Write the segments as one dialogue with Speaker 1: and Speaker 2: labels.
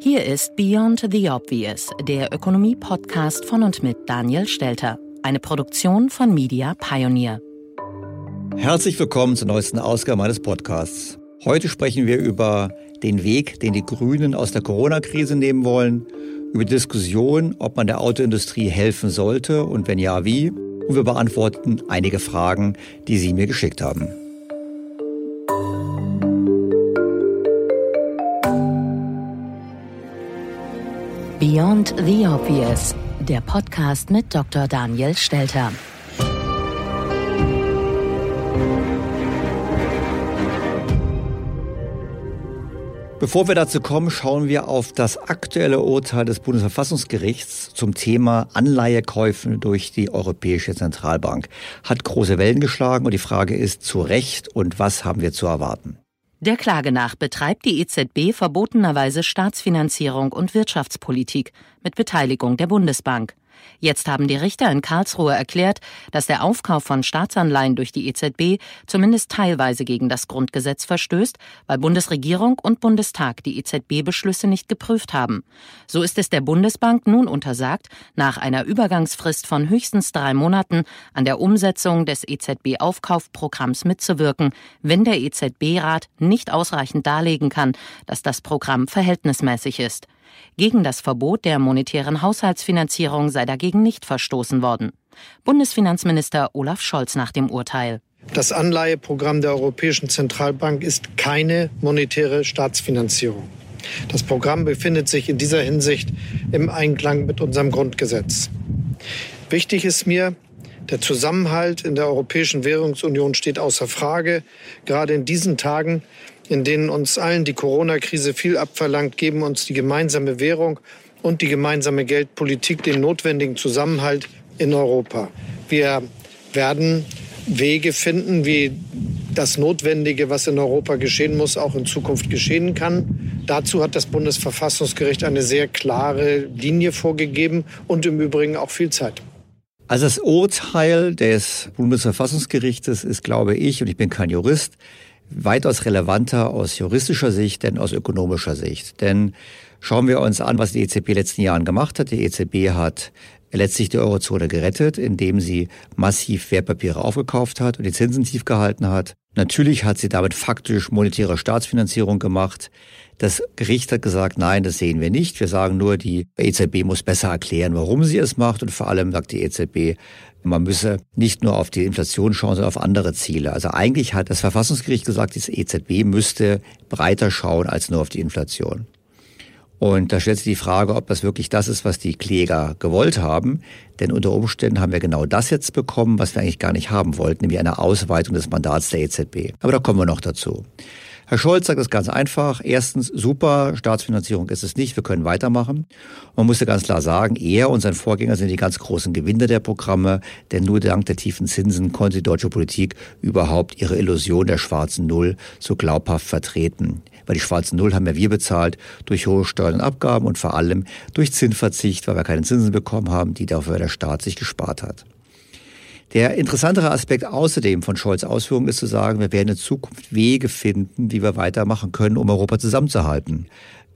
Speaker 1: Hier ist Beyond the Obvious, der Ökonomie-Podcast von und mit Daniel Stelter, eine Produktion von Media Pioneer.
Speaker 2: Herzlich willkommen zur neuesten Ausgabe meines Podcasts. Heute sprechen wir über den Weg, den die Grünen aus der Corona-Krise nehmen wollen, über die Diskussion, ob man der Autoindustrie helfen sollte und wenn ja, wie. Und wir beantworten einige Fragen, die Sie mir geschickt haben.
Speaker 1: Beyond the Obvious, der Podcast mit Dr. Daniel Stelter.
Speaker 2: Bevor wir dazu kommen, schauen wir auf das aktuelle Urteil des Bundesverfassungsgerichts zum Thema Anleihekäufen durch die Europäische Zentralbank. Hat große Wellen geschlagen und die Frage ist zu Recht und was haben wir zu erwarten?
Speaker 1: Der Klage nach betreibt die EZB verbotenerweise Staatsfinanzierung und Wirtschaftspolitik mit Beteiligung der Bundesbank. Jetzt haben die Richter in Karlsruhe erklärt, dass der Aufkauf von Staatsanleihen durch die EZB zumindest teilweise gegen das Grundgesetz verstößt, weil Bundesregierung und Bundestag die EZB-Beschlüsse nicht geprüft haben. So ist es der Bundesbank nun untersagt, nach einer Übergangsfrist von höchstens drei Monaten an der Umsetzung des EZB-Aufkaufprogramms mitzuwirken, wenn der EZB-Rat nicht ausreichend darlegen kann, dass das Programm verhältnismäßig ist. Gegen das Verbot der monetären Haushaltsfinanzierung sei dagegen nicht verstoßen worden. Bundesfinanzminister Olaf Scholz nach dem Urteil.
Speaker 3: Das Anleiheprogramm der Europäischen Zentralbank ist keine monetäre Staatsfinanzierung. Das Programm befindet sich in dieser Hinsicht im Einklang mit unserem Grundgesetz. Wichtig ist mir, der Zusammenhalt in der Europäischen Währungsunion steht außer Frage. Gerade in diesen Tagen in denen uns allen die Corona-Krise viel abverlangt, geben uns die gemeinsame Währung und die gemeinsame Geldpolitik den notwendigen Zusammenhalt in Europa. Wir werden Wege finden, wie das Notwendige, was in Europa geschehen muss, auch in Zukunft geschehen kann. Dazu hat das Bundesverfassungsgericht eine sehr klare Linie vorgegeben und im Übrigen auch viel Zeit.
Speaker 2: Also das Urteil des Bundesverfassungsgerichtes ist, glaube ich, und ich bin kein Jurist, weitaus relevanter aus juristischer Sicht denn aus ökonomischer Sicht. Denn schauen wir uns an, was die EZB in den letzten Jahren gemacht hat. Die EZB hat letztlich die Eurozone gerettet, indem sie massiv Wertpapiere aufgekauft hat und die Zinsen tief gehalten hat. Natürlich hat sie damit faktisch monetäre Staatsfinanzierung gemacht. Das Gericht hat gesagt, nein, das sehen wir nicht. Wir sagen nur, die EZB muss besser erklären, warum sie es macht. Und vor allem sagt die EZB, man müsse nicht nur auf die Inflation schauen, sondern auf andere Ziele. Also eigentlich hat das Verfassungsgericht gesagt, die EZB müsste breiter schauen als nur auf die Inflation. Und da stellt sich die Frage, ob das wirklich das ist, was die Kläger gewollt haben. Denn unter Umständen haben wir genau das jetzt bekommen, was wir eigentlich gar nicht haben wollten, nämlich eine Ausweitung des Mandats der EZB. Aber da kommen wir noch dazu. Herr Scholz sagt es ganz einfach. Erstens, super, Staatsfinanzierung ist es nicht, wir können weitermachen. Man muss ja ganz klar sagen, er und sein Vorgänger sind die ganz großen Gewinner der Programme, denn nur dank der tiefen Zinsen konnte die deutsche Politik überhaupt ihre Illusion der schwarzen Null so glaubhaft vertreten. Weil die schwarzen Null haben ja wir bezahlt durch hohe Steuern und Abgaben und vor allem durch Zinsverzicht, weil wir keine Zinsen bekommen haben, die dafür der Staat sich gespart hat. Der interessantere Aspekt außerdem von Scholz Ausführungen ist zu sagen, wir werden in Zukunft Wege finden, wie wir weitermachen können, um Europa zusammenzuhalten.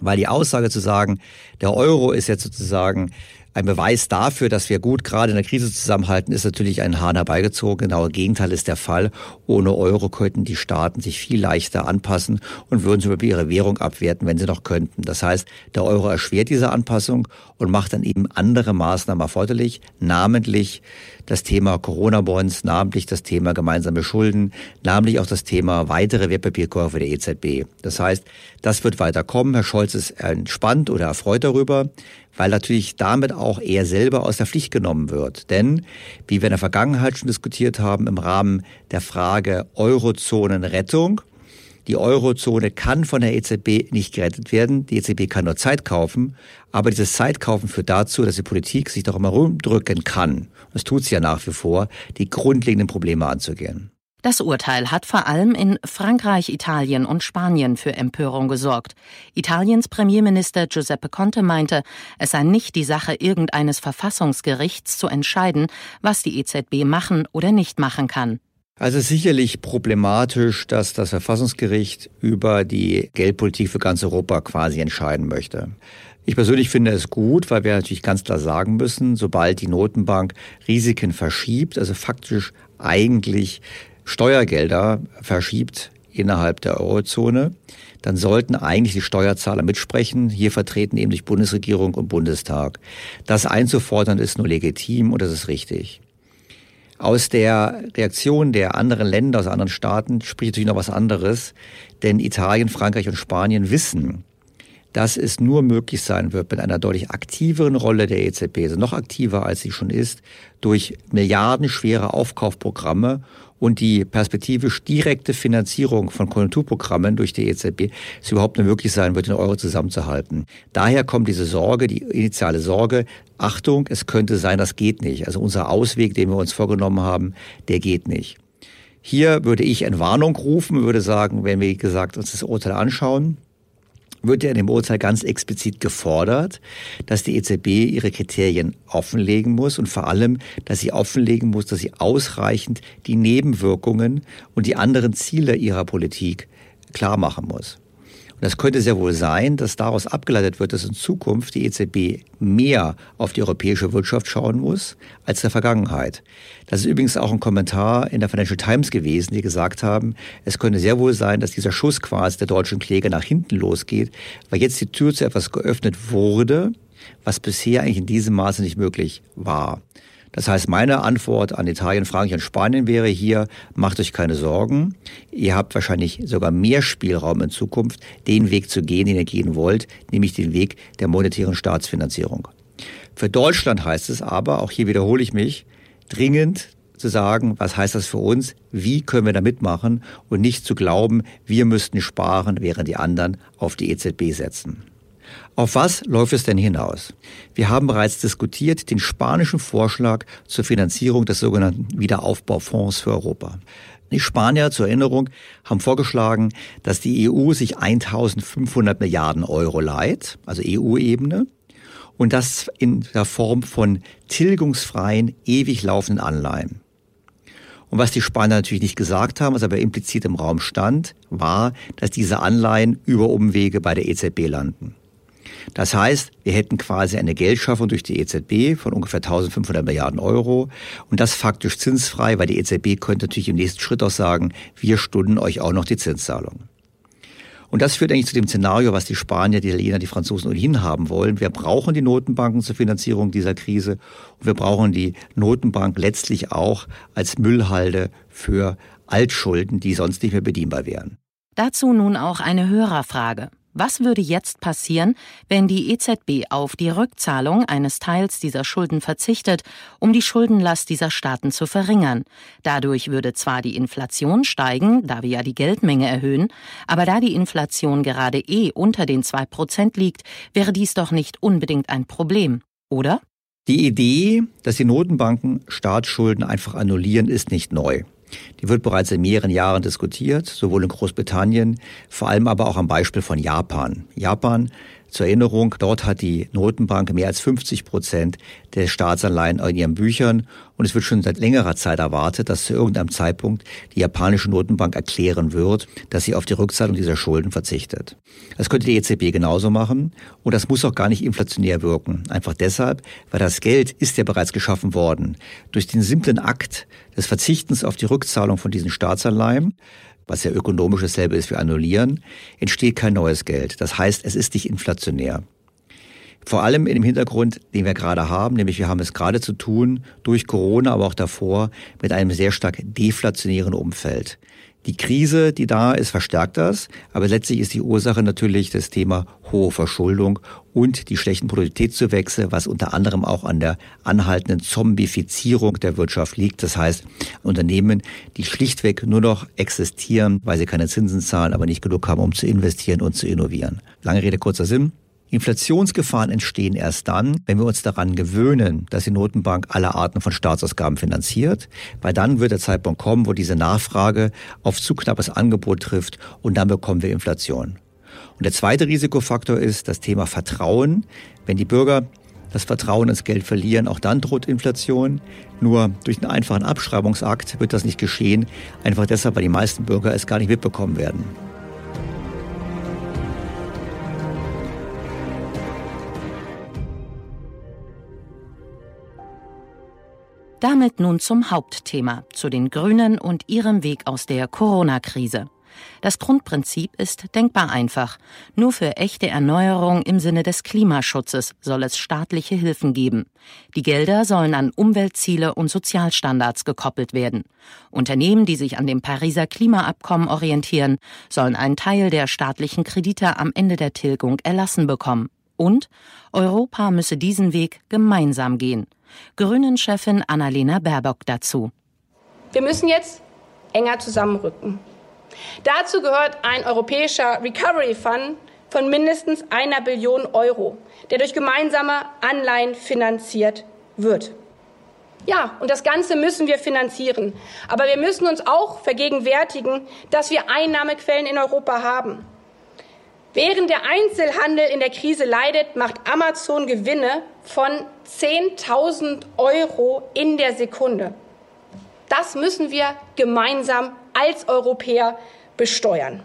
Speaker 2: Weil die Aussage zu sagen, der Euro ist jetzt sozusagen ein Beweis dafür, dass wir gut gerade in der Krise zusammenhalten, ist natürlich ein Hahn herbeigezogen. Genau Gegenteil ist der Fall. Ohne Euro könnten die Staaten sich viel leichter anpassen und würden zum Beispiel ihre Währung abwerten, wenn sie noch könnten. Das heißt, der Euro erschwert diese Anpassung und macht dann eben andere Maßnahmen erforderlich, namentlich das Thema Corona-Bonds, namentlich das Thema gemeinsame Schulden, namentlich auch das Thema weitere Wertpapierkäufe der EZB. Das heißt, das wird weiter kommen. Herr Scholz ist entspannt oder erfreut darüber weil natürlich damit auch er selber aus der Pflicht genommen wird. Denn, wie wir in der Vergangenheit schon diskutiert haben, im Rahmen der Frage Eurozonenrettung, die Eurozone kann von der EZB nicht gerettet werden. Die EZB kann nur Zeit kaufen. Aber dieses Zeitkaufen führt dazu, dass die Politik sich doch immer rumdrücken kann. Das tut sie ja nach wie vor, die grundlegenden Probleme anzugehen.
Speaker 1: Das Urteil hat vor allem in Frankreich, Italien und Spanien für Empörung gesorgt. Italiens Premierminister Giuseppe Conte meinte, es sei nicht die Sache irgendeines Verfassungsgerichts zu entscheiden, was die EZB machen oder nicht machen kann.
Speaker 2: Also sicherlich problematisch, dass das Verfassungsgericht über die Geldpolitik für ganz Europa quasi entscheiden möchte. Ich persönlich finde es gut, weil wir natürlich ganz klar sagen müssen, sobald die Notenbank Risiken verschiebt, also faktisch eigentlich Steuergelder verschiebt innerhalb der Eurozone, dann sollten eigentlich die Steuerzahler mitsprechen, hier vertreten eben durch Bundesregierung und Bundestag. Das einzufordern ist nur legitim und das ist richtig. Aus der Reaktion der anderen Länder, aus anderen Staaten spricht natürlich noch was anderes, denn Italien, Frankreich und Spanien wissen, dass es nur möglich sein wird mit einer deutlich aktiveren Rolle der EZB, also noch aktiver als sie schon ist, durch milliardenschwere Aufkaufprogramme und die perspektivisch direkte Finanzierung von Konjunkturprogrammen durch die EZB es überhaupt nur möglich sein wird, den Euro zusammenzuhalten. Daher kommt diese Sorge, die initiale Sorge, Achtung, es könnte sein, das geht nicht. Also unser Ausweg, den wir uns vorgenommen haben, der geht nicht. Hier würde ich Entwarnung rufen, würde sagen, wenn wir, gesagt, uns das Urteil anschauen, wird ja in dem Urteil ganz explizit gefordert, dass die EZB ihre Kriterien offenlegen muss und vor allem, dass sie offenlegen muss, dass sie ausreichend die Nebenwirkungen und die anderen Ziele ihrer Politik klar machen muss. Und das könnte sehr wohl sein, dass daraus abgeleitet wird, dass in Zukunft die EZB mehr auf die europäische Wirtschaft schauen muss als in der Vergangenheit. Das ist übrigens auch ein Kommentar in der Financial Times gewesen, die gesagt haben, es könnte sehr wohl sein, dass dieser Schuss quasi der deutschen Kläger nach hinten losgeht, weil jetzt die Tür zu etwas geöffnet wurde, was bisher eigentlich in diesem Maße nicht möglich war. Das heißt, meine Antwort an Italien, Frankreich und Spanien wäre hier, macht euch keine Sorgen. Ihr habt wahrscheinlich sogar mehr Spielraum in Zukunft, den Weg zu gehen, den ihr gehen wollt, nämlich den Weg der monetären Staatsfinanzierung. Für Deutschland heißt es aber, auch hier wiederhole ich mich, dringend zu sagen, was heißt das für uns, wie können wir da mitmachen und nicht zu glauben, wir müssten sparen, während die anderen auf die EZB setzen. Auf was läuft es denn hinaus? Wir haben bereits diskutiert den spanischen Vorschlag zur Finanzierung des sogenannten Wiederaufbaufonds für Europa. Die Spanier, zur Erinnerung, haben vorgeschlagen, dass die EU sich 1500 Milliarden Euro leiht, also EU-Ebene, und das in der Form von tilgungsfreien, ewig laufenden Anleihen. Und was die Spanier natürlich nicht gesagt haben, was aber implizit im Raum stand, war, dass diese Anleihen über Umwege bei der EZB landen. Das heißt, wir hätten quasi eine Geldschaffung durch die EZB von ungefähr 1500 Milliarden Euro und das faktisch zinsfrei, weil die EZB könnte natürlich im nächsten Schritt auch sagen, wir stunden euch auch noch die Zinszahlung. Und das führt eigentlich zu dem Szenario, was die Spanier, die Italiener, die Franzosen ohnehin haben wollen. Wir brauchen die Notenbanken zur Finanzierung dieser Krise und wir brauchen die Notenbank letztlich auch als Müllhalde für Altschulden, die sonst nicht mehr bedienbar wären.
Speaker 1: Dazu nun auch eine Hörerfrage. Was würde jetzt passieren, wenn die EZB auf die Rückzahlung eines Teils dieser Schulden verzichtet, um die Schuldenlast dieser Staaten zu verringern? Dadurch würde zwar die Inflation steigen, da wir ja die Geldmenge erhöhen, aber da die Inflation gerade eh unter den zwei Prozent liegt, wäre dies doch nicht unbedingt ein Problem, oder?
Speaker 2: Die Idee, dass die Notenbanken Staatsschulden einfach annullieren, ist nicht neu. Die wird bereits in mehreren Jahren diskutiert, sowohl in Großbritannien, vor allem aber auch am Beispiel von Japan. Japan zur Erinnerung, dort hat die Notenbank mehr als 50 Prozent der Staatsanleihen in ihren Büchern und es wird schon seit längerer Zeit erwartet, dass zu irgendeinem Zeitpunkt die japanische Notenbank erklären wird, dass sie auf die Rückzahlung dieser Schulden verzichtet. Das könnte die EZB genauso machen und das muss auch gar nicht inflationär wirken. Einfach deshalb, weil das Geld ist ja bereits geschaffen worden. Durch den simplen Akt des Verzichtens auf die Rückzahlung von diesen Staatsanleihen was ja ökonomisch dasselbe ist wie annullieren, entsteht kein neues Geld. Das heißt, es ist nicht inflationär. Vor allem in dem Hintergrund, den wir gerade haben, nämlich wir haben es gerade zu tun, durch Corona, aber auch davor, mit einem sehr stark deflationären Umfeld. Die Krise, die da ist, verstärkt das, aber letztlich ist die Ursache natürlich das Thema hohe Verschuldung und die schlechten Produktivitätszuwächse, was unter anderem auch an der anhaltenden Zombifizierung der Wirtschaft liegt. Das heißt, Unternehmen, die schlichtweg nur noch existieren, weil sie keine Zinsen zahlen, aber nicht genug haben, um zu investieren und zu innovieren. Lange Rede, kurzer Sinn. Inflationsgefahren entstehen erst dann, wenn wir uns daran gewöhnen, dass die Notenbank alle Arten von Staatsausgaben finanziert, weil dann wird der Zeitpunkt kommen, wo diese Nachfrage auf zu knappes Angebot trifft und dann bekommen wir Inflation. Und der zweite Risikofaktor ist das Thema Vertrauen. Wenn die Bürger das Vertrauen ins Geld verlieren, auch dann droht Inflation. Nur durch einen einfachen Abschreibungsakt wird das nicht geschehen, einfach deshalb, weil die meisten Bürger es gar nicht mitbekommen werden.
Speaker 1: Damit nun zum Hauptthema, zu den Grünen und ihrem Weg aus der Corona-Krise. Das Grundprinzip ist denkbar einfach. Nur für echte Erneuerung im Sinne des Klimaschutzes soll es staatliche Hilfen geben. Die Gelder sollen an Umweltziele und Sozialstandards gekoppelt werden. Unternehmen, die sich an dem Pariser Klimaabkommen orientieren, sollen einen Teil der staatlichen Kredite am Ende der Tilgung erlassen bekommen. Und Europa müsse diesen Weg gemeinsam gehen. Grünen-Chefin Annalena Baerbock dazu.
Speaker 4: Wir müssen jetzt enger zusammenrücken. Dazu gehört ein europäischer Recovery Fund von mindestens einer Billion Euro, der durch gemeinsame Anleihen finanziert wird. Ja, und das Ganze müssen wir finanzieren. Aber wir müssen uns auch vergegenwärtigen, dass wir Einnahmequellen in Europa haben. Während der Einzelhandel in der Krise leidet, macht Amazon Gewinne von 10.000 Euro in der Sekunde. Das müssen wir gemeinsam als Europäer besteuern.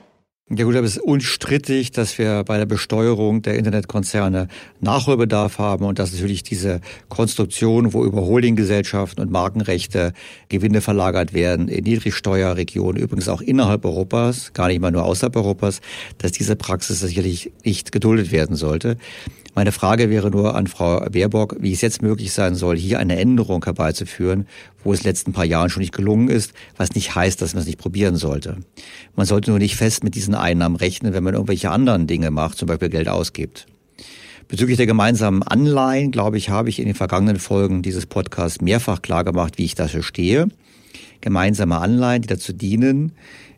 Speaker 2: Ja gut, aber es ist unstrittig, dass wir bei der Besteuerung der Internetkonzerne Nachholbedarf haben und dass natürlich diese Konstruktion, wo über Holdinggesellschaften und Markenrechte Gewinne verlagert werden in Niedrigsteuerregionen, übrigens auch innerhalb Europas, gar nicht mal nur außerhalb Europas, dass diese Praxis sicherlich nicht geduldet werden sollte. Meine Frage wäre nur an Frau Baerbock, wie es jetzt möglich sein soll, hier eine Änderung herbeizuführen, wo es in den letzten paar Jahren schon nicht gelungen ist, was nicht heißt, dass man es nicht probieren sollte. Man sollte nur nicht fest mit diesen Einnahmen rechnen, wenn man irgendwelche anderen Dinge macht, zum Beispiel Geld ausgibt. Bezüglich der gemeinsamen Anleihen, glaube ich, habe ich in den vergangenen Folgen dieses Podcasts mehrfach klargemacht, wie ich dafür stehe. Gemeinsame Anleihen, die dazu dienen,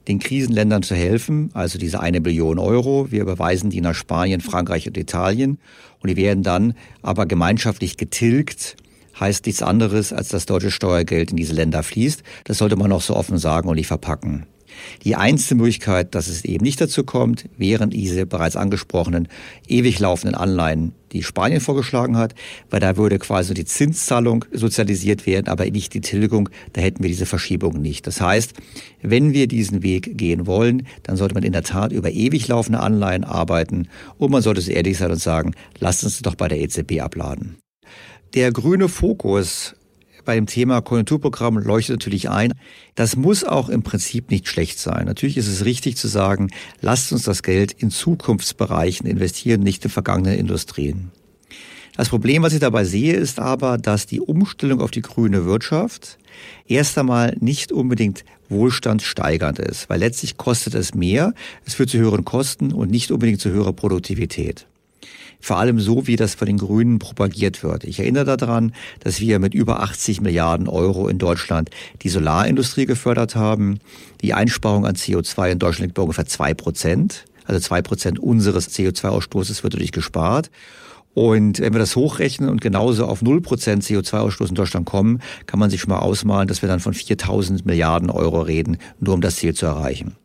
Speaker 2: den Krisenländern zu helfen, also diese eine Billion Euro. Wir überweisen die nach Spanien, Frankreich und Italien und die werden dann aber gemeinschaftlich getilgt. Heißt nichts anderes, als dass deutsche Steuergeld in diese Länder fließt. Das sollte man noch so offen sagen und nicht verpacken. Die einzige Möglichkeit, dass es eben nicht dazu kommt, wären diese bereits angesprochenen ewig laufenden Anleihen, die Spanien vorgeschlagen hat, weil da würde quasi die Zinszahlung sozialisiert werden, aber nicht die Tilgung, da hätten wir diese Verschiebung nicht. Das heißt, wenn wir diesen Weg gehen wollen, dann sollte man in der Tat über ewig laufende Anleihen arbeiten und man sollte so ehrlich sein und sagen, lasst uns doch bei der EZB abladen. Der grüne Fokus bei dem Thema Konjunkturprogramm leuchtet natürlich ein. Das muss auch im Prinzip nicht schlecht sein. Natürlich ist es richtig zu sagen, lasst uns das Geld in Zukunftsbereichen investieren, nicht in vergangenen Industrien. Das Problem, was ich dabei sehe, ist aber, dass die Umstellung auf die grüne Wirtschaft erst einmal nicht unbedingt wohlstandssteigernd ist, weil letztlich kostet es mehr, es führt zu höheren Kosten und nicht unbedingt zu höherer Produktivität. Vor allem so, wie das von den Grünen propagiert wird. Ich erinnere daran, dass wir mit über 80 Milliarden Euro in Deutschland die Solarindustrie gefördert haben. Die Einsparung an CO2 in Deutschland liegt bei ungefähr zwei Prozent. Also zwei Prozent unseres CO2-Ausstoßes wird dadurch gespart. Und wenn wir das hochrechnen und genauso auf 0% CO2-Ausstoß in Deutschland kommen, kann man sich schon mal ausmalen, dass wir dann von 4000 Milliarden Euro reden, nur um das Ziel zu erreichen.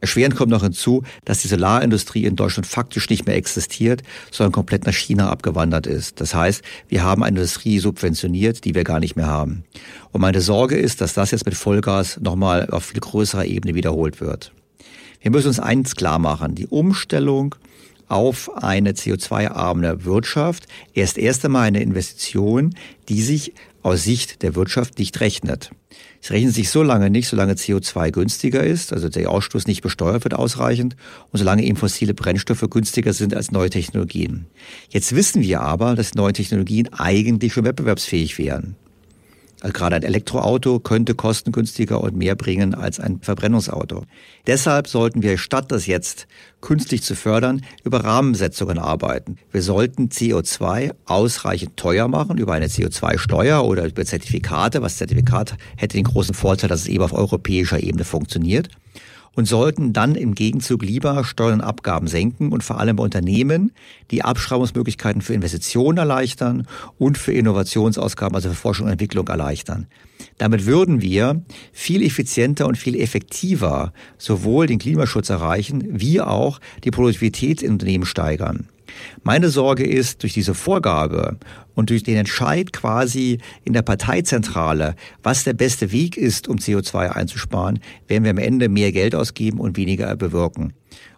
Speaker 2: Erschwerend kommt noch hinzu, dass die Solarindustrie in Deutschland faktisch nicht mehr existiert, sondern komplett nach China abgewandert ist. Das heißt, wir haben eine Industrie subventioniert, die wir gar nicht mehr haben. Und meine Sorge ist, dass das jetzt mit Vollgas nochmal auf viel größerer Ebene wiederholt wird. Wir müssen uns eins klar machen. Die Umstellung auf eine CO2-arme Wirtschaft erst erst einmal eine Investition, die sich aus Sicht der Wirtschaft nicht rechnet. Es rechnet sich so lange nicht, solange CO2 günstiger ist, also der Ausstoß nicht besteuert wird ausreichend und solange eben fossile Brennstoffe günstiger sind als neue Technologien. Jetzt wissen wir aber, dass neue Technologien eigentlich schon wettbewerbsfähig wären. Also gerade ein Elektroauto könnte kostengünstiger und mehr bringen als ein Verbrennungsauto. Deshalb sollten wir, statt das jetzt künstlich zu fördern, über Rahmensetzungen arbeiten. Wir sollten CO2 ausreichend teuer machen über eine CO2-Steuer oder über Zertifikate. Was Zertifikat hätte den großen Vorteil, dass es eben auf europäischer Ebene funktioniert und sollten dann im Gegenzug lieber Steuern und Abgaben senken und vor allem bei Unternehmen die Abschreibungsmöglichkeiten für Investitionen erleichtern und für Innovationsausgaben, also für Forschung und Entwicklung erleichtern. Damit würden wir viel effizienter und viel effektiver sowohl den Klimaschutz erreichen, wie auch die Produktivität in Unternehmen steigern. Meine Sorge ist, durch diese Vorgabe und durch den Entscheid quasi in der Parteizentrale, was der beste Weg ist, um CO2 einzusparen, werden wir am Ende mehr Geld ausgeben und weniger bewirken.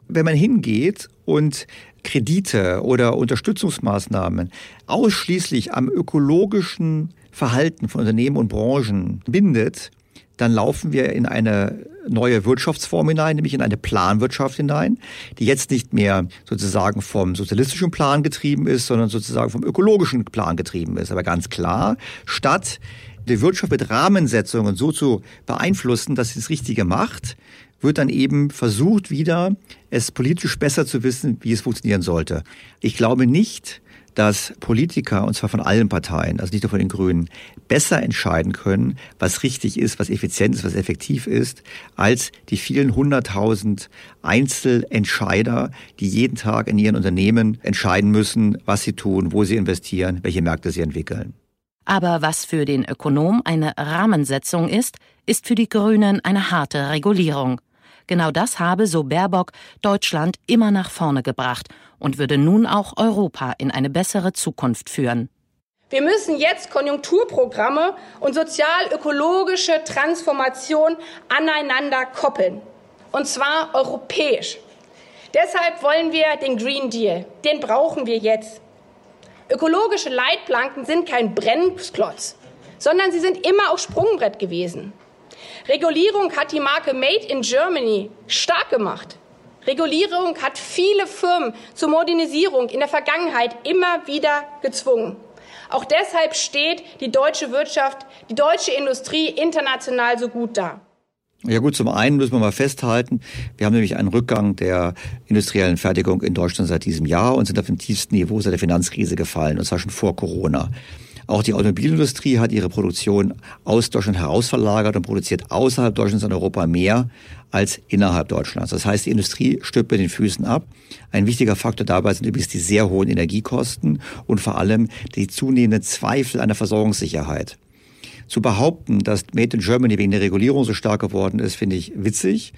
Speaker 2: Wenn man hingeht und Kredite oder Unterstützungsmaßnahmen ausschließlich am ökologischen Verhalten von Unternehmen und Branchen bindet, dann laufen wir in eine neue Wirtschaftsform hinein, nämlich in eine Planwirtschaft hinein, die jetzt nicht mehr sozusagen vom sozialistischen Plan getrieben ist, sondern sozusagen vom ökologischen Plan getrieben ist. Aber ganz klar, statt die Wirtschaft mit Rahmensetzungen so zu beeinflussen, dass sie das Richtige macht, wird dann eben versucht, wieder es politisch besser zu wissen, wie es funktionieren sollte. Ich glaube nicht, dass Politiker, und zwar von allen Parteien, also nicht nur von den Grünen, besser entscheiden können, was richtig ist, was effizient ist, was effektiv ist, als die vielen hunderttausend Einzelentscheider, die jeden Tag in ihren Unternehmen entscheiden müssen, was sie tun, wo sie investieren, welche Märkte sie entwickeln.
Speaker 1: Aber was für den Ökonom eine Rahmensetzung ist, ist für die Grünen eine harte Regulierung. Genau das habe, so Baerbock, Deutschland immer nach vorne gebracht und würde nun auch Europa in eine bessere Zukunft führen.
Speaker 4: Wir müssen jetzt Konjunkturprogramme und sozial-ökologische Transformation aneinander koppeln. Und zwar europäisch. Deshalb wollen wir den Green Deal. Den brauchen wir jetzt. Ökologische Leitplanken sind kein Brennklotz, sondern sie sind immer auch Sprungbrett gewesen. Regulierung hat die Marke Made in Germany stark gemacht. Regulierung hat viele Firmen zur Modernisierung in der Vergangenheit immer wieder gezwungen. Auch deshalb steht die deutsche Wirtschaft, die deutsche Industrie international so gut da.
Speaker 2: Ja gut, zum einen müssen wir mal festhalten, wir haben nämlich einen Rückgang der industriellen Fertigung in Deutschland seit diesem Jahr und sind auf dem tiefsten Niveau seit der Finanzkrise gefallen, und zwar schon vor Corona. Auch die Automobilindustrie hat ihre Produktion aus Deutschland herausverlagert und produziert außerhalb Deutschlands und Europa mehr als innerhalb Deutschlands. Das heißt, die Industrie stirbt mit den Füßen ab. Ein wichtiger Faktor dabei sind übrigens die sehr hohen Energiekosten und vor allem die zunehmenden Zweifel an der Versorgungssicherheit. Zu behaupten, dass Made in Germany wegen der Regulierung so stark geworden ist, finde ich witzig.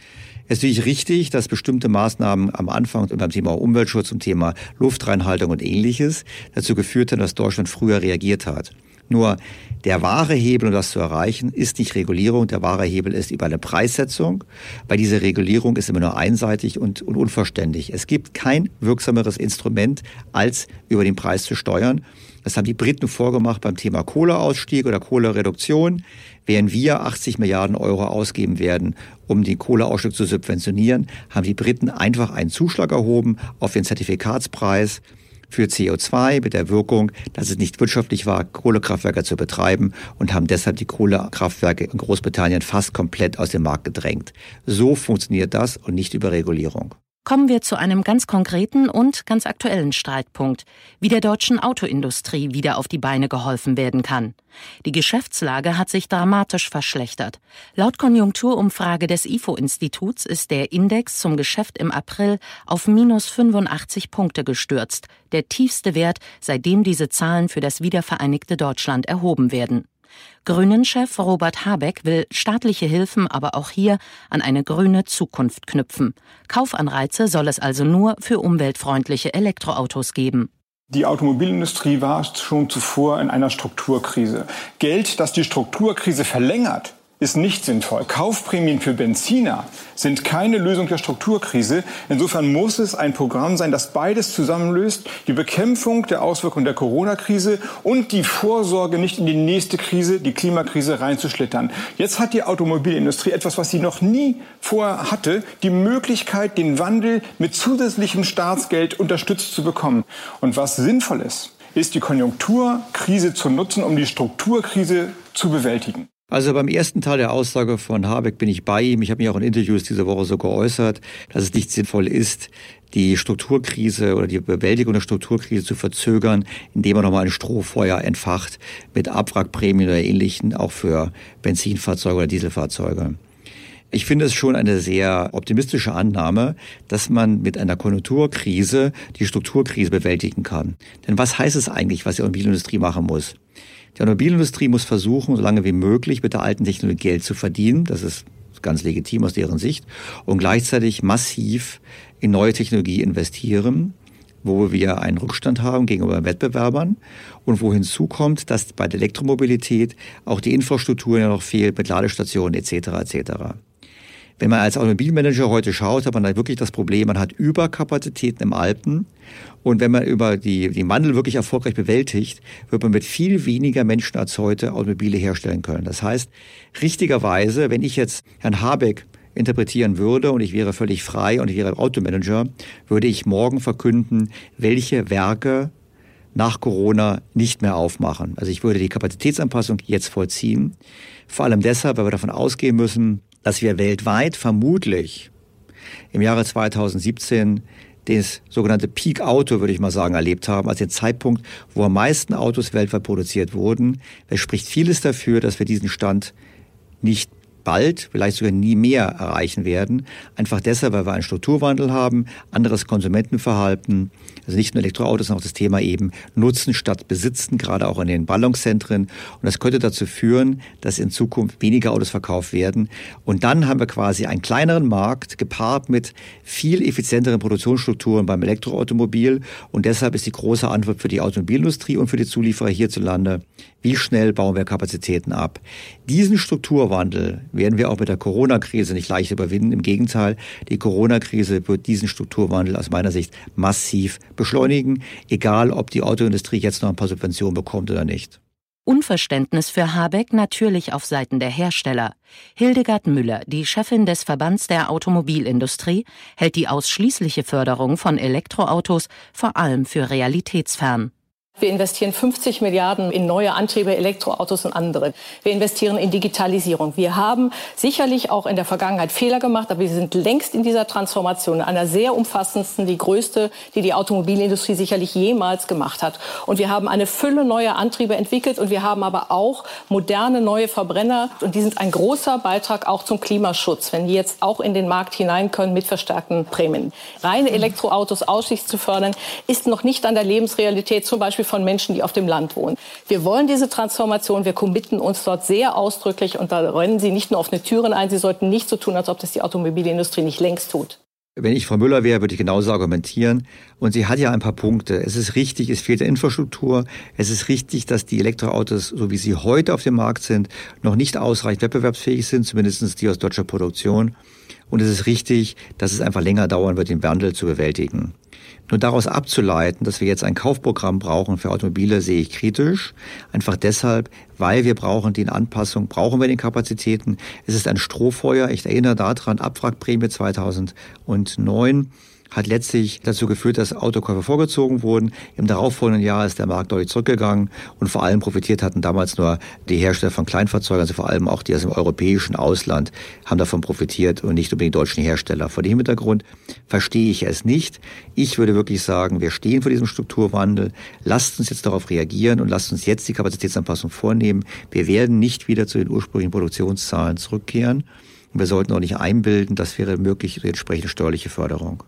Speaker 2: Es ist natürlich richtig, dass bestimmte Maßnahmen am Anfang beim Thema Umweltschutz, zum Thema Luftreinhaltung und ähnliches dazu geführt haben, dass Deutschland früher reagiert hat. Nur der wahre Hebel, um das zu erreichen, ist nicht Regulierung. Der wahre Hebel ist über eine Preissetzung, weil diese Regulierung ist immer nur einseitig und, und unvollständig. Es gibt kein wirksameres Instrument, als über den Preis zu steuern. Das haben die Briten vorgemacht beim Thema Kohleausstieg oder Kohlereduktion. Während wir 80 Milliarden Euro ausgeben werden, um den Kohleausstieg zu subventionieren, haben die Briten einfach einen Zuschlag erhoben auf den Zertifikatspreis für CO2 mit der Wirkung, dass es nicht wirtschaftlich war, Kohlekraftwerke zu betreiben und haben deshalb die Kohlekraftwerke in Großbritannien fast komplett aus dem Markt gedrängt. So funktioniert das und nicht über Regulierung.
Speaker 1: Kommen wir zu einem ganz konkreten und ganz aktuellen Streitpunkt, wie der deutschen Autoindustrie wieder auf die Beine geholfen werden kann. Die Geschäftslage hat sich dramatisch verschlechtert. Laut Konjunkturumfrage des IFO-Instituts ist der Index zum Geschäft im April auf minus 85 Punkte gestürzt, der tiefste Wert, seitdem diese Zahlen für das wiedervereinigte Deutschland erhoben werden. Grünen-Chef Robert Habeck will staatliche Hilfen aber auch hier an eine grüne Zukunft knüpfen. Kaufanreize soll es also nur für umweltfreundliche Elektroautos geben.
Speaker 5: Die Automobilindustrie war schon zuvor in einer Strukturkrise. Geld, das die Strukturkrise verlängert, ist nicht sinnvoll. Kaufprämien für Benziner sind keine Lösung der Strukturkrise. Insofern muss es ein Programm sein, das beides zusammenlöst. Die Bekämpfung der Auswirkungen der Corona-Krise und die Vorsorge, nicht in die nächste Krise, die Klimakrise reinzuschlittern. Jetzt hat die Automobilindustrie etwas, was sie noch nie vorher hatte, die Möglichkeit, den Wandel mit zusätzlichem Staatsgeld unterstützt zu bekommen. Und was sinnvoll ist, ist die Konjunkturkrise zu nutzen, um die Strukturkrise zu bewältigen.
Speaker 2: Also beim ersten Teil der Aussage von Habeck bin ich bei ihm. Ich habe mich auch in Interviews diese Woche so geäußert, dass es nicht sinnvoll ist, die Strukturkrise oder die Bewältigung der Strukturkrise zu verzögern, indem man nochmal ein Strohfeuer entfacht mit Abwrackprämien oder ähnlichen, auch für Benzinfahrzeuge oder Dieselfahrzeuge. Ich finde es schon eine sehr optimistische Annahme, dass man mit einer Konjunkturkrise die Strukturkrise bewältigen kann. Denn was heißt es eigentlich, was die Automobilindustrie machen muss? Die Automobilindustrie muss versuchen, so lange wie möglich mit der alten Technologie Geld zu verdienen. Das ist ganz legitim aus deren Sicht. Und gleichzeitig massiv in neue Technologie investieren, wo wir einen Rückstand haben gegenüber Wettbewerbern und wo hinzukommt, dass bei der Elektromobilität auch die Infrastruktur ja noch fehlt mit Ladestationen etc. etc. Wenn man als Automobilmanager heute schaut, hat man da wirklich das Problem, man hat Überkapazitäten im Alpen. Und wenn man über die, die Wandel wirklich erfolgreich bewältigt, wird man mit viel weniger Menschen als heute Automobile herstellen können. Das heißt, richtigerweise, wenn ich jetzt Herrn Habeck interpretieren würde und ich wäre völlig frei und ich wäre Automanager, würde ich morgen verkünden, welche Werke nach Corona nicht mehr aufmachen. Also ich würde die Kapazitätsanpassung jetzt vollziehen. Vor allem deshalb, weil wir davon ausgehen müssen, dass wir weltweit vermutlich im Jahre 2017 das sogenannte Peak Auto, würde ich mal sagen, erlebt haben, als den Zeitpunkt, wo am meisten Autos weltweit produziert wurden. Es spricht vieles dafür, dass wir diesen Stand nicht bald, vielleicht sogar nie mehr erreichen werden. Einfach deshalb, weil wir einen Strukturwandel haben, anderes Konsumentenverhalten, also nicht nur Elektroautos, sondern auch das Thema eben Nutzen statt Besitzen, gerade auch in den Ballungszentren. Und das könnte dazu führen, dass in Zukunft weniger Autos verkauft werden. Und dann haben wir quasi einen kleineren Markt gepaart mit viel effizienteren Produktionsstrukturen beim Elektroautomobil. Und deshalb ist die große Antwort für die Automobilindustrie und für die Zulieferer hierzulande, wie schnell bauen wir Kapazitäten ab? Diesen Strukturwandel werden wir auch mit der Corona-Krise nicht leicht überwinden. Im Gegenteil, die Corona-Krise wird diesen Strukturwandel aus meiner Sicht massiv beschleunigen, egal ob die Autoindustrie jetzt noch ein paar Subventionen bekommt oder nicht.
Speaker 1: Unverständnis für Habeck natürlich auf Seiten der Hersteller. Hildegard Müller, die Chefin des Verbands der Automobilindustrie, hält die ausschließliche Förderung von Elektroautos vor allem für realitätsfern.
Speaker 6: Wir investieren 50 Milliarden in neue Antriebe, Elektroautos und andere. Wir investieren in Digitalisierung. Wir haben sicherlich auch in der Vergangenheit Fehler gemacht, aber wir sind längst in dieser Transformation, einer sehr umfassendsten, die größte, die die Automobilindustrie sicherlich jemals gemacht hat. Und wir haben eine Fülle neuer Antriebe entwickelt und wir haben aber auch moderne neue Verbrenner und die sind ein großer Beitrag auch zum Klimaschutz, wenn die jetzt auch in den Markt hinein können mit verstärkten Prämien. Reine Elektroautos ausschließlich zu fördern, ist noch nicht an der Lebensrealität zum Beispiel Beispiel von Menschen, die auf dem Land wohnen. Wir wollen diese Transformation, wir committen uns dort sehr ausdrücklich und da rennen Sie nicht nur offene Türen ein, Sie sollten nicht so tun, als ob das die Automobilindustrie nicht längst tut.
Speaker 2: Wenn ich Frau Müller wäre, würde ich genauso argumentieren. Und sie hat ja ein paar Punkte. Es ist richtig, es fehlt der Infrastruktur. Es ist richtig, dass die Elektroautos, so wie sie heute auf dem Markt sind, noch nicht ausreichend wettbewerbsfähig sind, zumindest die aus deutscher Produktion. Und es ist richtig, dass es einfach länger dauern wird, den Wandel zu bewältigen. Nur daraus abzuleiten, dass wir jetzt ein Kaufprogramm brauchen für Automobile, sehe ich kritisch. Einfach deshalb, weil wir brauchen die Anpassung, brauchen wir den Kapazitäten. Es ist ein Strohfeuer. Ich erinnere daran, Abwrackprämie 2009 hat letztlich dazu geführt, dass Autokäufe vorgezogen wurden. Im darauffolgenden Jahr ist der Markt deutlich zurückgegangen und vor allem profitiert hatten damals nur die Hersteller von Kleinfahrzeugen, also vor allem auch die aus dem europäischen Ausland, haben davon profitiert und nicht unbedingt die deutschen Hersteller. Vor dem Hintergrund verstehe ich es nicht. Ich würde wirklich sagen, wir stehen vor diesem Strukturwandel. Lasst uns jetzt darauf reagieren und lasst uns jetzt die Kapazitätsanpassung vornehmen. Wir werden nicht wieder zu den ursprünglichen Produktionszahlen zurückkehren. Wir sollten auch nicht einbilden, das wäre möglich durch entsprechende steuerliche Förderung.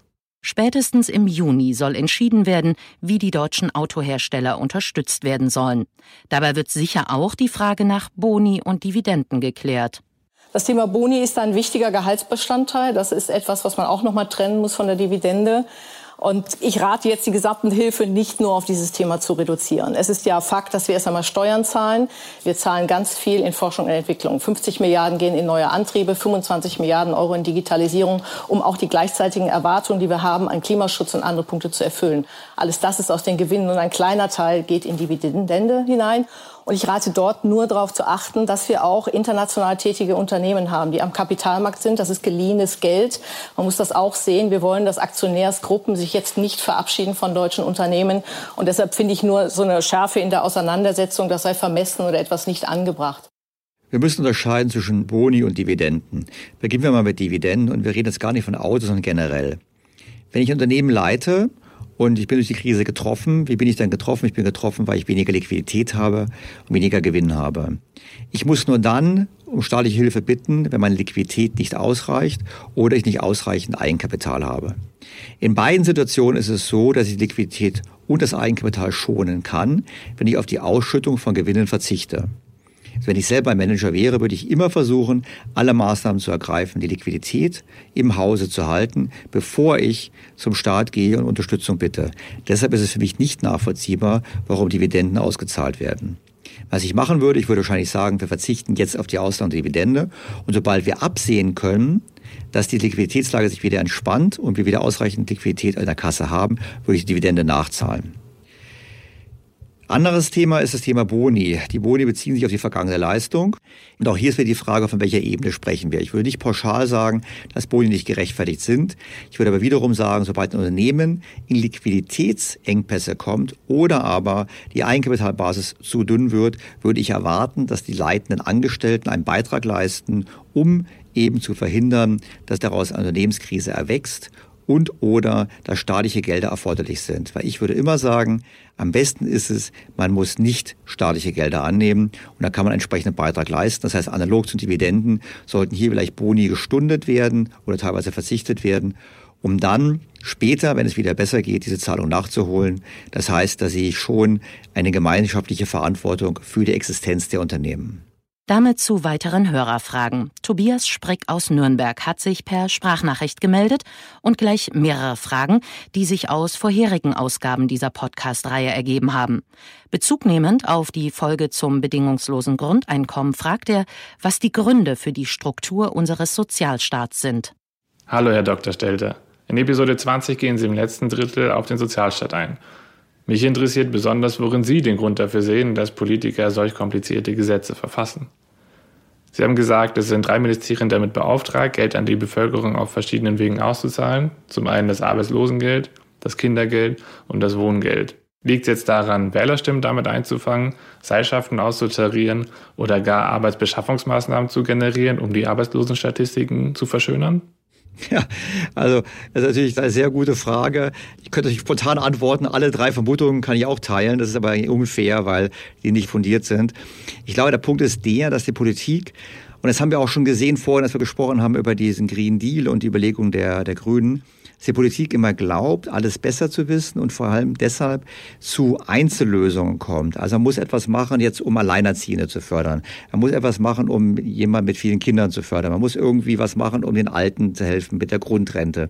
Speaker 1: Spätestens im Juni soll entschieden werden, wie die deutschen Autohersteller unterstützt werden sollen. Dabei wird sicher auch die Frage nach Boni und Dividenden geklärt.
Speaker 6: Das Thema Boni ist ein wichtiger Gehaltsbestandteil. Das ist etwas, was man auch noch mal trennen muss von der Dividende. Und ich rate jetzt die gesamten Hilfe nicht nur auf dieses Thema zu reduzieren. Es ist ja Fakt, dass wir erst einmal Steuern zahlen. Wir zahlen ganz viel in Forschung und Entwicklung. 50 Milliarden gehen in neue Antriebe, 25 Milliarden Euro in Digitalisierung, um auch die gleichzeitigen Erwartungen, die wir haben, an Klimaschutz und andere Punkte zu erfüllen. Alles das ist aus den Gewinnen und ein kleiner Teil geht in Dividende hinein. Und ich rate dort nur darauf zu achten, dass wir auch international tätige Unternehmen haben, die am Kapitalmarkt sind. Das ist geliehenes Geld. Man muss das auch sehen. Wir wollen, dass Aktionärsgruppen sich jetzt nicht verabschieden von deutschen Unternehmen. Und deshalb finde ich nur so eine Schärfe in der Auseinandersetzung, das sei vermessen oder etwas nicht angebracht.
Speaker 2: Wir müssen unterscheiden zwischen Boni und Dividenden. Beginnen wir mal mit Dividenden und wir reden jetzt gar nicht von Autos, sondern generell. Wenn ich ein Unternehmen leite und ich bin durch die Krise getroffen. Wie bin ich dann getroffen? Ich bin getroffen, weil ich weniger Liquidität habe und weniger Gewinn habe. Ich muss nur dann um staatliche Hilfe bitten, wenn meine Liquidität nicht ausreicht oder ich nicht ausreichend Eigenkapital habe. In beiden Situationen ist es so, dass ich Liquidität und das Eigenkapital schonen kann, wenn ich auf die Ausschüttung von Gewinnen verzichte. Wenn ich selber ein Manager wäre, würde ich immer versuchen, alle Maßnahmen zu ergreifen, die Liquidität im Hause zu halten, bevor ich zum Staat gehe und Unterstützung bitte. Deshalb ist es für mich nicht nachvollziehbar, warum Dividenden ausgezahlt werden. Was ich machen würde, ich würde wahrscheinlich sagen, wir verzichten jetzt auf die Auslandsdividende und sobald wir absehen können, dass die Liquiditätslage sich wieder entspannt und wir wieder ausreichend Liquidität in der Kasse haben, würde ich die Dividende nachzahlen. Anderes Thema ist das Thema Boni. Die Boni beziehen sich auf die vergangene Leistung. Und auch hier ist wieder die Frage, von welcher Ebene sprechen wir. Ich würde nicht pauschal sagen, dass Boni nicht gerechtfertigt sind. Ich würde aber wiederum sagen, sobald ein Unternehmen in Liquiditätsengpässe kommt oder aber die Eigenkapitalbasis zu dünn wird, würde ich erwarten, dass die leitenden Angestellten einen Beitrag leisten, um eben zu verhindern, dass daraus eine Unternehmenskrise erwächst und oder dass staatliche Gelder erforderlich sind. Weil ich würde immer sagen, am besten ist es, man muss nicht staatliche Gelder annehmen und dann kann man einen entsprechenden Beitrag leisten. Das heißt, analog zu Dividenden sollten hier vielleicht Boni gestundet werden oder teilweise verzichtet werden, um dann später, wenn es wieder besser geht, diese Zahlung nachzuholen. Das heißt, da sehe ich schon eine gemeinschaftliche Verantwortung für die Existenz der Unternehmen.
Speaker 1: Damit zu weiteren Hörerfragen. Tobias Sprick aus Nürnberg hat sich per Sprachnachricht gemeldet und gleich mehrere Fragen, die sich aus vorherigen Ausgaben dieser Podcast-Reihe ergeben haben. Bezugnehmend auf die Folge zum bedingungslosen Grundeinkommen fragt er, was die Gründe für die Struktur unseres Sozialstaats sind.
Speaker 7: Hallo, Herr Dr. Stelter. In Episode 20 gehen Sie im letzten Drittel auf den Sozialstaat ein. Mich interessiert besonders, worin Sie den Grund dafür sehen, dass Politiker solch komplizierte Gesetze verfassen. Sie haben gesagt, es sind drei Ministerien damit beauftragt, Geld an die Bevölkerung auf verschiedenen Wegen auszuzahlen. Zum einen das Arbeitslosengeld, das Kindergeld und das Wohngeld. Liegt es jetzt daran, Wählerstimmen damit einzufangen, Seilschaften auszutarieren oder gar Arbeitsbeschaffungsmaßnahmen zu generieren, um die Arbeitslosenstatistiken zu verschönern?
Speaker 2: Ja, also das ist natürlich eine sehr gute Frage. Ich könnte natürlich spontan antworten, alle drei Vermutungen kann ich auch teilen. Das ist aber unfair, weil die nicht fundiert sind. Ich glaube, der Punkt ist der, dass die Politik, und das haben wir auch schon gesehen vorhin, als wir gesprochen haben über diesen Green Deal und die Überlegung der, der Grünen, dass die Politik immer glaubt, alles besser zu wissen und vor allem deshalb zu Einzellösungen kommt. Also man muss etwas machen jetzt, um Alleinerziehende zu fördern. Man muss etwas machen, um jemanden mit vielen Kindern zu fördern. Man muss irgendwie was machen, um den Alten zu helfen mit der Grundrente.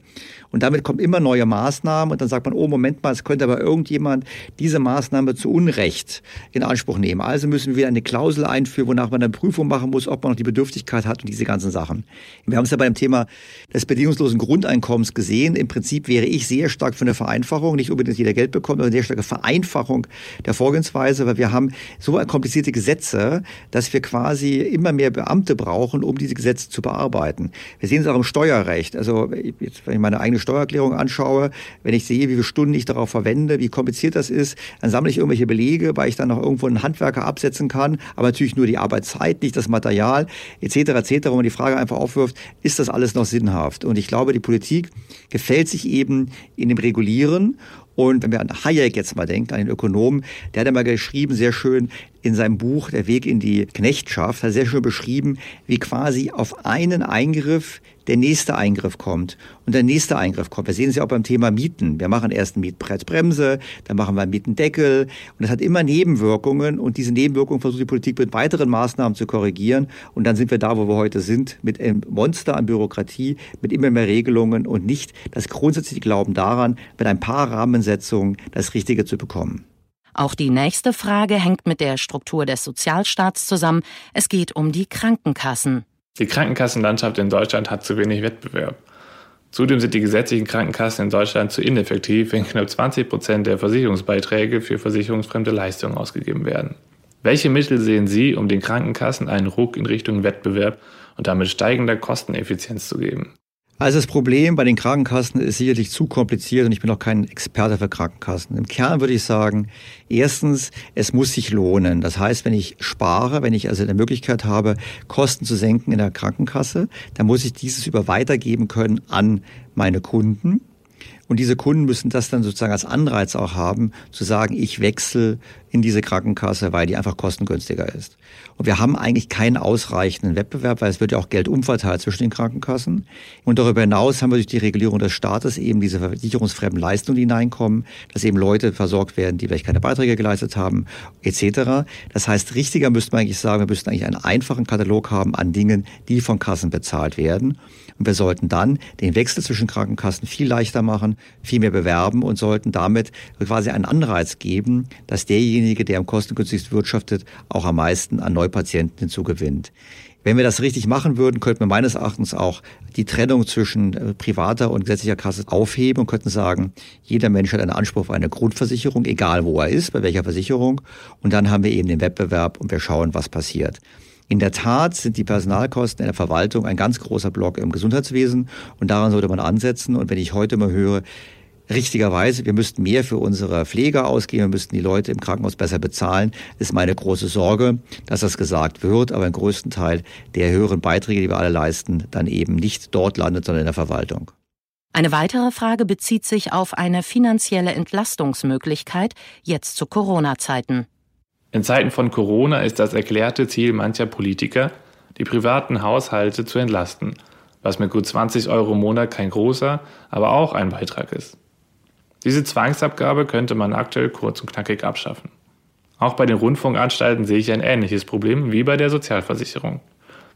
Speaker 2: Und damit kommen immer neue Maßnahmen und dann sagt man, oh Moment mal, es könnte aber irgendjemand diese Maßnahme zu Unrecht in Anspruch nehmen. Also müssen wir eine Klausel einführen, wonach man eine Prüfung machen muss, ob man noch die Bedürftigkeit hat und diese ganzen Sachen. Wir haben es ja beim Thema des bedingungslosen Grundeinkommens gesehen im Prinzip wäre ich sehr stark für eine Vereinfachung, nicht unbedingt, jeder Geld bekommt, aber eine sehr starke Vereinfachung der Vorgehensweise, weil wir haben so komplizierte Gesetze, dass wir quasi immer mehr Beamte brauchen, um diese Gesetze zu bearbeiten. Wir sehen es auch im Steuerrecht. Also jetzt, wenn ich meine eigene Steuererklärung anschaue, wenn ich sehe, wie viele Stunden ich darauf verwende, wie kompliziert das ist, dann sammle ich irgendwelche Belege, weil ich dann noch irgendwo einen Handwerker absetzen kann, aber natürlich nur die Arbeitszeit, nicht das Material, etc. etc., wo man die Frage einfach aufwirft, ist das alles noch sinnhaft? Und ich glaube, die Politik gefällt sich eben in dem Regulieren. Und wenn wir an Hayek jetzt mal denken, an den Ökonomen, der hat einmal geschrieben, sehr schön in seinem Buch Der Weg in die Knechtschaft, hat sehr schön beschrieben, wie quasi auf einen Eingriff der nächste Eingriff kommt und der nächste Eingriff kommt. Wir sehen es ja auch beim Thema Mieten. Wir machen erst eine Mietpreisbremse, dann machen wir einen Mietendeckel und das hat immer Nebenwirkungen und diese Nebenwirkungen versucht die Politik mit weiteren Maßnahmen zu korrigieren und dann sind wir da, wo wir heute sind, mit einem Monster an Bürokratie, mit immer mehr Regelungen und nicht das grundsätzliche Glauben daran, mit ein paar Rahmensetzungen das Richtige zu bekommen.
Speaker 1: Auch die nächste Frage hängt mit der Struktur des Sozialstaats zusammen. Es geht um die Krankenkassen.
Speaker 7: Die Krankenkassenlandschaft in Deutschland hat zu wenig Wettbewerb. Zudem sind die gesetzlichen Krankenkassen in Deutschland zu ineffektiv, wenn knapp 20 Prozent der Versicherungsbeiträge für versicherungsfremde Leistungen ausgegeben werden. Welche Mittel sehen Sie, um den Krankenkassen einen Ruck in Richtung Wettbewerb und damit steigender Kosteneffizienz zu geben?
Speaker 2: Also das Problem bei den Krankenkassen ist sicherlich zu kompliziert und ich bin auch kein Experte für Krankenkassen. Im Kern würde ich sagen, erstens, es muss sich lohnen. Das heißt, wenn ich spare, wenn ich also eine Möglichkeit habe, Kosten zu senken in der Krankenkasse, dann muss ich dieses über weitergeben können an meine Kunden. Und diese Kunden müssen das dann sozusagen als Anreiz auch haben, zu sagen, ich wechsle in diese Krankenkasse, weil die einfach kostengünstiger ist. Und wir haben eigentlich keinen ausreichenden Wettbewerb, weil es wird ja auch Geld umverteilt zwischen den Krankenkassen. Und darüber hinaus haben wir durch die Regulierung des Staates eben diese versicherungsfremden Leistungen, die hineinkommen, dass eben Leute versorgt werden, die vielleicht keine Beiträge geleistet haben, etc. Das heißt, richtiger müsste man eigentlich sagen, wir müssten eigentlich einen einfachen Katalog haben an Dingen, die von Kassen bezahlt werden. Und wir sollten dann den Wechsel zwischen Krankenkassen viel leichter machen, viel mehr bewerben und sollten damit quasi einen Anreiz geben, dass derjenige, der am kostengünstigsten wirtschaftet, auch am meisten an Neupatienten hinzugewinnt. Wenn wir das richtig machen würden, könnten wir meines Erachtens auch die Trennung zwischen äh, privater und gesetzlicher Kasse aufheben und könnten sagen, jeder Mensch hat einen Anspruch auf eine Grundversicherung, egal wo er ist, bei welcher Versicherung. Und dann haben wir eben den Wettbewerb und wir schauen, was passiert. In der Tat sind die Personalkosten in der Verwaltung ein ganz großer Block im Gesundheitswesen und daran sollte man ansetzen. Und wenn ich heute mal höre, richtigerweise, wir müssten mehr für unsere Pfleger ausgeben, wir müssten die Leute im Krankenhaus besser bezahlen, ist meine große Sorge, dass das gesagt wird, aber im größten Teil der höheren Beiträge, die wir alle leisten, dann eben nicht dort landet, sondern in der Verwaltung.
Speaker 1: Eine weitere Frage bezieht sich auf eine finanzielle Entlastungsmöglichkeit jetzt zu Corona-Zeiten.
Speaker 7: In Zeiten von Corona ist das erklärte Ziel mancher Politiker, die privaten Haushalte zu entlasten, was mit gut 20 Euro im Monat kein großer, aber auch ein Beitrag ist. Diese Zwangsabgabe könnte man aktuell kurz und knackig abschaffen. Auch bei den Rundfunkanstalten sehe ich ein ähnliches Problem wie bei der Sozialversicherung,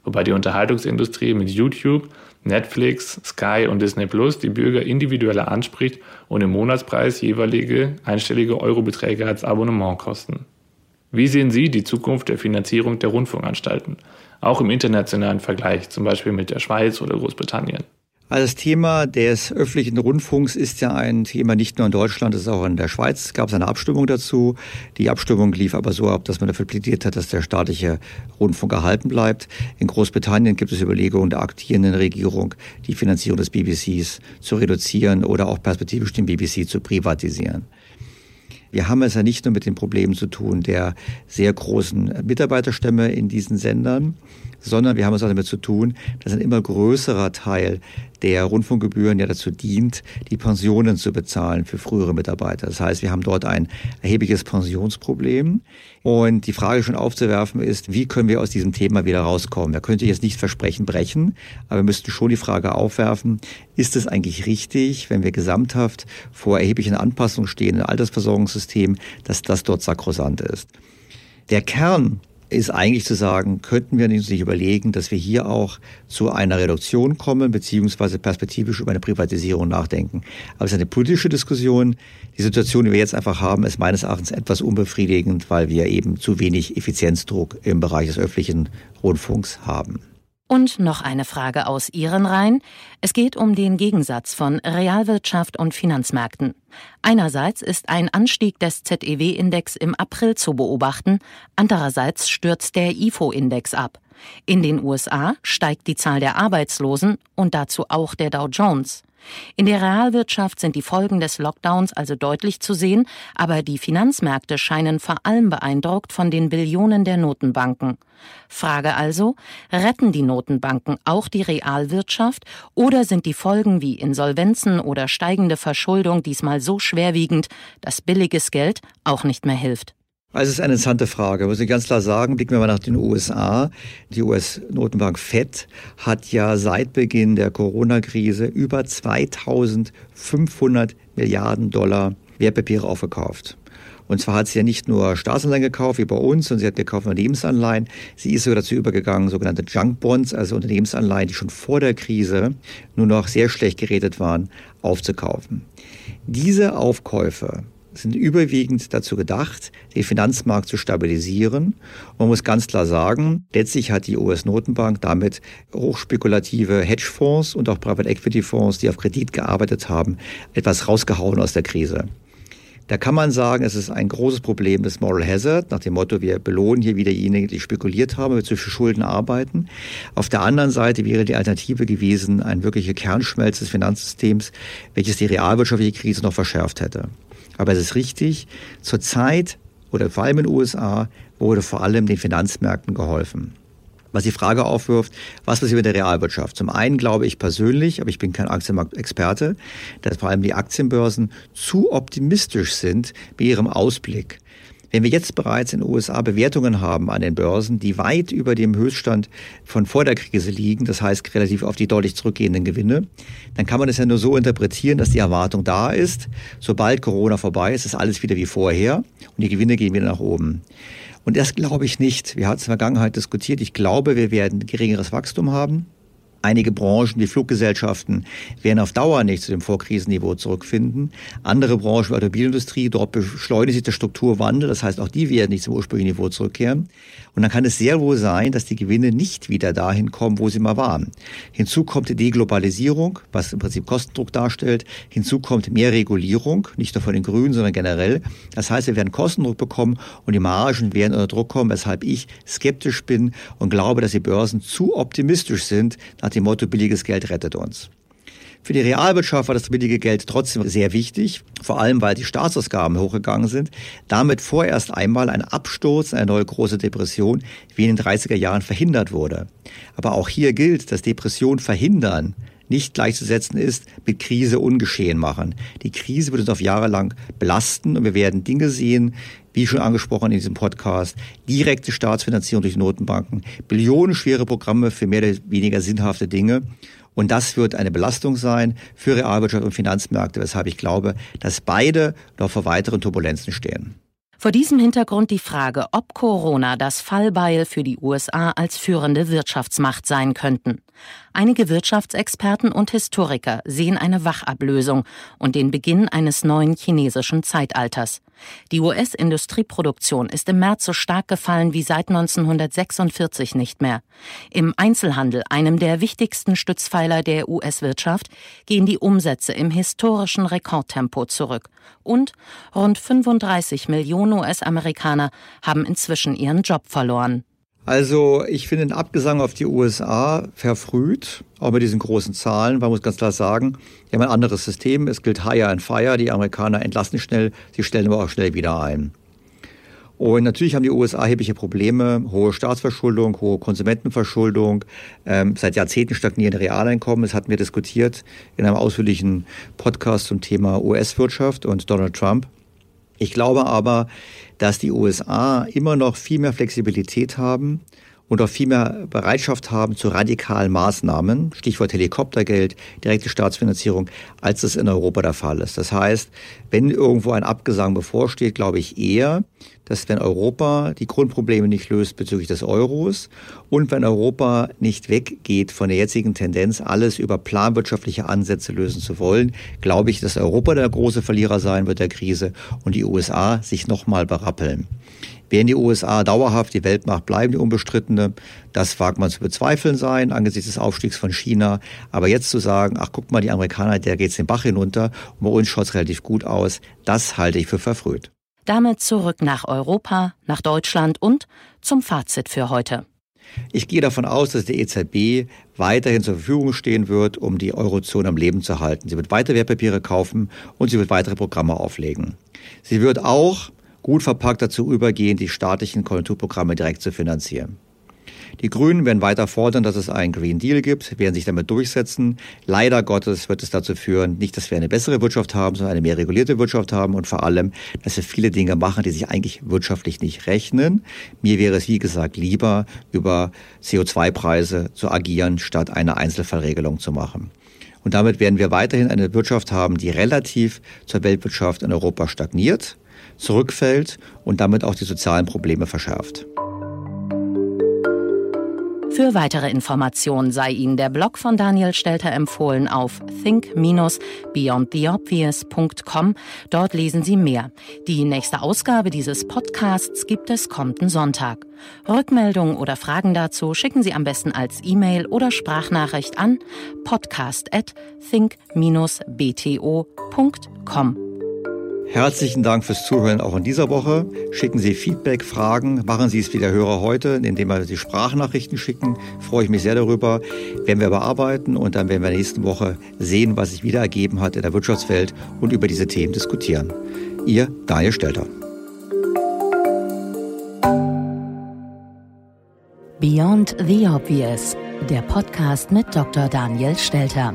Speaker 7: wobei die Unterhaltungsindustrie mit YouTube, Netflix, Sky und Disney Plus die Bürger individueller anspricht und im Monatspreis jeweilige einstellige Eurobeträge als Abonnement kosten. Wie sehen Sie die Zukunft der Finanzierung der Rundfunkanstalten, auch im internationalen Vergleich, zum Beispiel mit der Schweiz oder Großbritannien?
Speaker 2: Also das Thema des öffentlichen Rundfunks ist ja ein Thema nicht nur in Deutschland, es ist auch in der Schweiz. Es gab eine Abstimmung dazu. Die Abstimmung lief aber so ab, dass man dafür plädiert hat, dass der staatliche Rundfunk erhalten bleibt. In Großbritannien gibt es Überlegungen der aktierenden Regierung, die Finanzierung des BBCs zu reduzieren oder auch perspektivisch den BBC zu privatisieren. Wir haben es ja nicht nur mit den Problemen zu tun der sehr großen Mitarbeiterstämme in diesen Sendern, sondern wir haben es auch damit zu tun, dass ein immer größerer Teil der Rundfunkgebühren ja dazu dient, die Pensionen zu bezahlen für frühere Mitarbeiter. Das heißt, wir haben dort ein erhebliches Pensionsproblem. Und die Frage schon aufzuwerfen ist, wie können wir aus diesem Thema wieder rauskommen? Wir könnten jetzt nicht Versprechen brechen, aber wir müssten schon die Frage aufwerfen, ist es eigentlich richtig, wenn wir gesamthaft vor erheblichen Anpassungen stehen im Altersversorgungssystem, dass das dort sakrosant ist? Der Kern ist eigentlich zu sagen, könnten wir uns nicht überlegen, dass wir hier auch zu einer Reduktion kommen, beziehungsweise perspektivisch über eine Privatisierung nachdenken. Aber es ist eine politische Diskussion. Die Situation, die wir jetzt einfach haben, ist meines Erachtens etwas unbefriedigend, weil wir eben zu wenig Effizienzdruck im Bereich des öffentlichen Rundfunks haben.
Speaker 1: Und noch eine Frage aus Ihren Reihen. Es geht um den Gegensatz von Realwirtschaft und Finanzmärkten. Einerseits ist ein Anstieg des ZEW-Index im April zu beobachten, andererseits stürzt der IFO-Index ab. In den USA steigt die Zahl der Arbeitslosen und dazu auch der Dow Jones. In der Realwirtschaft sind die Folgen des Lockdowns also deutlich zu sehen, aber die Finanzmärkte scheinen vor allem beeindruckt von den Billionen der Notenbanken. Frage also, retten die Notenbanken auch die Realwirtschaft oder sind die Folgen wie Insolvenzen oder steigende Verschuldung diesmal so schwerwiegend, dass billiges Geld auch nicht mehr hilft?
Speaker 2: Also es ist eine interessante Frage. Muss ich ganz klar sagen, blicken wir mal nach den USA. Die US-Notenbank Fed hat ja seit Beginn der Corona-Krise über 2500 Milliarden Dollar Wertpapiere aufgekauft. Und zwar hat sie ja nicht nur Staatsanleihen gekauft wie bei uns, sondern sie hat gekauft Unternehmensanleihen. Sie ist sogar dazu übergegangen, sogenannte Junk Bonds, also Unternehmensanleihen, die schon vor der Krise nur noch sehr schlecht geredet waren, aufzukaufen. Diese Aufkäufe sind überwiegend dazu gedacht, den Finanzmarkt zu stabilisieren. Man muss ganz klar sagen, letztlich hat die US-Notenbank damit hochspekulative Hedgefonds und auch Private Equity Fonds, die auf Kredit gearbeitet haben, etwas rausgehauen aus der Krise. Da kann man sagen, es ist ein großes Problem des Moral Hazard, nach dem Motto, wir belohnen hier wieder diejenigen, die spekuliert haben, wir viel Schulden arbeiten. Auf der anderen Seite wäre die Alternative gewesen, ein wirklicher Kernschmelz des Finanzsystems, welches die realwirtschaftliche Krise noch verschärft hätte. Aber es ist richtig, zurzeit oder vor allem in den USA wurde vor allem den Finanzmärkten geholfen. Was die Frage aufwirft, was passiert mit der Realwirtschaft? Zum einen glaube ich persönlich, aber ich bin kein Aktienmarktexperte, dass vor allem die Aktienbörsen zu optimistisch sind mit ihrem Ausblick. Wenn wir jetzt bereits in den USA Bewertungen haben an den Börsen, die weit über dem Höchststand von vor der Krise liegen, das heißt relativ auf die deutlich zurückgehenden Gewinne, dann kann man es ja nur so interpretieren, dass die Erwartung da ist, sobald Corona vorbei ist, ist alles wieder wie vorher und die Gewinne gehen wieder nach oben. Und das glaube ich nicht. Wir hatten es in der Vergangenheit diskutiert. Ich glaube, wir werden geringeres Wachstum haben. Einige Branchen wie Fluggesellschaften werden auf Dauer nicht zu dem Vorkrisenniveau zurückfinden. Andere Branchen wie Automobilindustrie, dort beschleunigt sich der Strukturwandel. Das heißt, auch die werden nicht zum ursprünglichen Niveau zurückkehren. Und dann kann es sehr wohl sein, dass die Gewinne nicht wieder dahin kommen, wo sie mal waren. Hinzu kommt die Deglobalisierung, was im Prinzip Kostendruck darstellt. Hinzu kommt mehr Regulierung, nicht nur von den Grünen, sondern generell. Das heißt, wir werden Kostendruck bekommen und die Margen werden unter Druck kommen, weshalb ich skeptisch bin und glaube, dass die Börsen zu optimistisch sind, nach dem Motto, billiges Geld rettet uns. Für die Realwirtschaft war das billige Geld trotzdem sehr wichtig, vor allem weil die Staatsausgaben hochgegangen sind. Damit vorerst einmal ein Absturz, eine neue große Depression wie in den 30er Jahren verhindert wurde. Aber auch hier gilt, dass Depression verhindern nicht gleichzusetzen ist mit Krise ungeschehen machen. Die Krise wird uns auf Jahre lang belasten und wir werden Dinge sehen, wie schon angesprochen in diesem Podcast, direkte Staatsfinanzierung durch Notenbanken, billionenschwere Programme für mehr oder weniger sinnhafte Dinge. Und das wird eine Belastung sein für Realwirtschaft und Finanzmärkte, weshalb ich glaube, dass beide noch vor weiteren Turbulenzen stehen.
Speaker 1: Vor diesem Hintergrund die Frage, ob Corona das Fallbeil für die USA als führende Wirtschaftsmacht sein könnten. Einige Wirtschaftsexperten und Historiker sehen eine Wachablösung und den Beginn eines neuen chinesischen Zeitalters. Die US-Industrieproduktion ist im März so stark gefallen wie seit 1946 nicht mehr. Im Einzelhandel, einem der wichtigsten Stützpfeiler der US-Wirtschaft, gehen die Umsätze im historischen Rekordtempo zurück. Und rund 35 Millionen US-Amerikaner haben inzwischen ihren Job verloren.
Speaker 2: Also ich finde den Abgesang auf die USA verfrüht, auch mit diesen großen Zahlen. Man muss ganz klar sagen, die haben ein anderes System. Es gilt Hire and Fire. Die Amerikaner entlassen schnell, sie stellen aber auch schnell wieder ein. Und natürlich haben die USA erhebliche Probleme, hohe Staatsverschuldung, hohe Konsumentenverschuldung, ähm, seit Jahrzehnten stagnierende Realeinkommen. Das hatten wir diskutiert in einem ausführlichen Podcast zum Thema US-Wirtschaft und Donald Trump. Ich glaube aber, dass die USA immer noch viel mehr Flexibilität haben und auch viel mehr Bereitschaft haben zu radikalen Maßnahmen, Stichwort Helikoptergeld, direkte Staatsfinanzierung, als es in Europa der Fall ist. Das heißt, wenn irgendwo ein Abgesang bevorsteht, glaube ich eher, dass wenn Europa die Grundprobleme nicht löst bezüglich des Euros und wenn Europa nicht weggeht von der jetzigen Tendenz, alles über planwirtschaftliche Ansätze lösen zu wollen, glaube ich, dass Europa der große Verlierer sein wird der Krise und die USA sich nochmal berappeln. Werden die USA dauerhaft die Weltmacht bleiben, die unbestrittene? Das wagt man zu bezweifeln sein angesichts des Aufstiegs von China. Aber jetzt zu sagen, ach guck mal, die Amerikaner, der geht's den Bach hinunter und bei uns schaut's relativ gut aus, das halte ich für verfrüht.
Speaker 1: Damit zurück nach Europa, nach Deutschland und zum Fazit für heute.
Speaker 2: Ich gehe davon aus, dass die EZB weiterhin zur Verfügung stehen wird, um die Eurozone am Leben zu halten. Sie wird weiter Wertpapiere kaufen und sie wird weitere Programme auflegen. Sie wird auch gut verpackt dazu übergehen, die staatlichen Konjunkturprogramme direkt zu finanzieren. Die Grünen werden weiter fordern, dass es einen Green Deal gibt, werden sich damit durchsetzen. Leider Gottes wird es dazu führen, nicht, dass wir eine bessere Wirtschaft haben, sondern eine mehr regulierte Wirtschaft haben und vor allem, dass wir viele Dinge machen, die sich eigentlich wirtschaftlich nicht rechnen. Mir wäre es, wie gesagt, lieber, über CO2-Preise zu agieren, statt eine Einzelfallregelung zu machen. Und damit werden wir weiterhin eine Wirtschaft haben, die relativ zur Weltwirtschaft in Europa stagniert, zurückfällt und damit auch die sozialen Probleme verschärft.
Speaker 1: Für weitere Informationen sei Ihnen der Blog von Daniel Stelter empfohlen auf think-beyondtheobvious.com. Dort lesen Sie mehr. Die nächste Ausgabe dieses Podcasts gibt es kommenden Sonntag. Rückmeldungen oder Fragen dazu schicken Sie am besten als E-Mail oder Sprachnachricht an podcast at think-bto.com.
Speaker 2: Herzlichen Dank fürs Zuhören auch in dieser Woche. Schicken Sie Feedback, Fragen, machen Sie es wie der Hörer heute, indem Sie Sprachnachrichten schicken. Freue ich mich sehr darüber. Werden wir bearbeiten und dann werden wir nächste Woche sehen, was sich wieder ergeben hat in der Wirtschaftswelt und über diese Themen diskutieren. Ihr Daniel Stelter.
Speaker 1: Beyond the Obvious, der Podcast mit Dr. Daniel Stelter.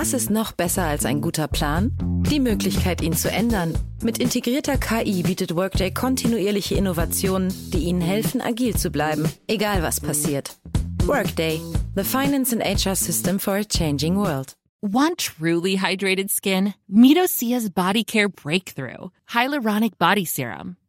Speaker 8: Was ist noch besser als ein guter Plan? Die Möglichkeit, ihn zu ändern. Mit integrierter KI bietet Workday kontinuierliche Innovationen, die Ihnen helfen, agil zu bleiben, egal was passiert. Workday, the finance and HR system for a changing world.
Speaker 9: Want truly hydrated skin? Meet Osea's Body Care Breakthrough Hyaluronic Body Serum.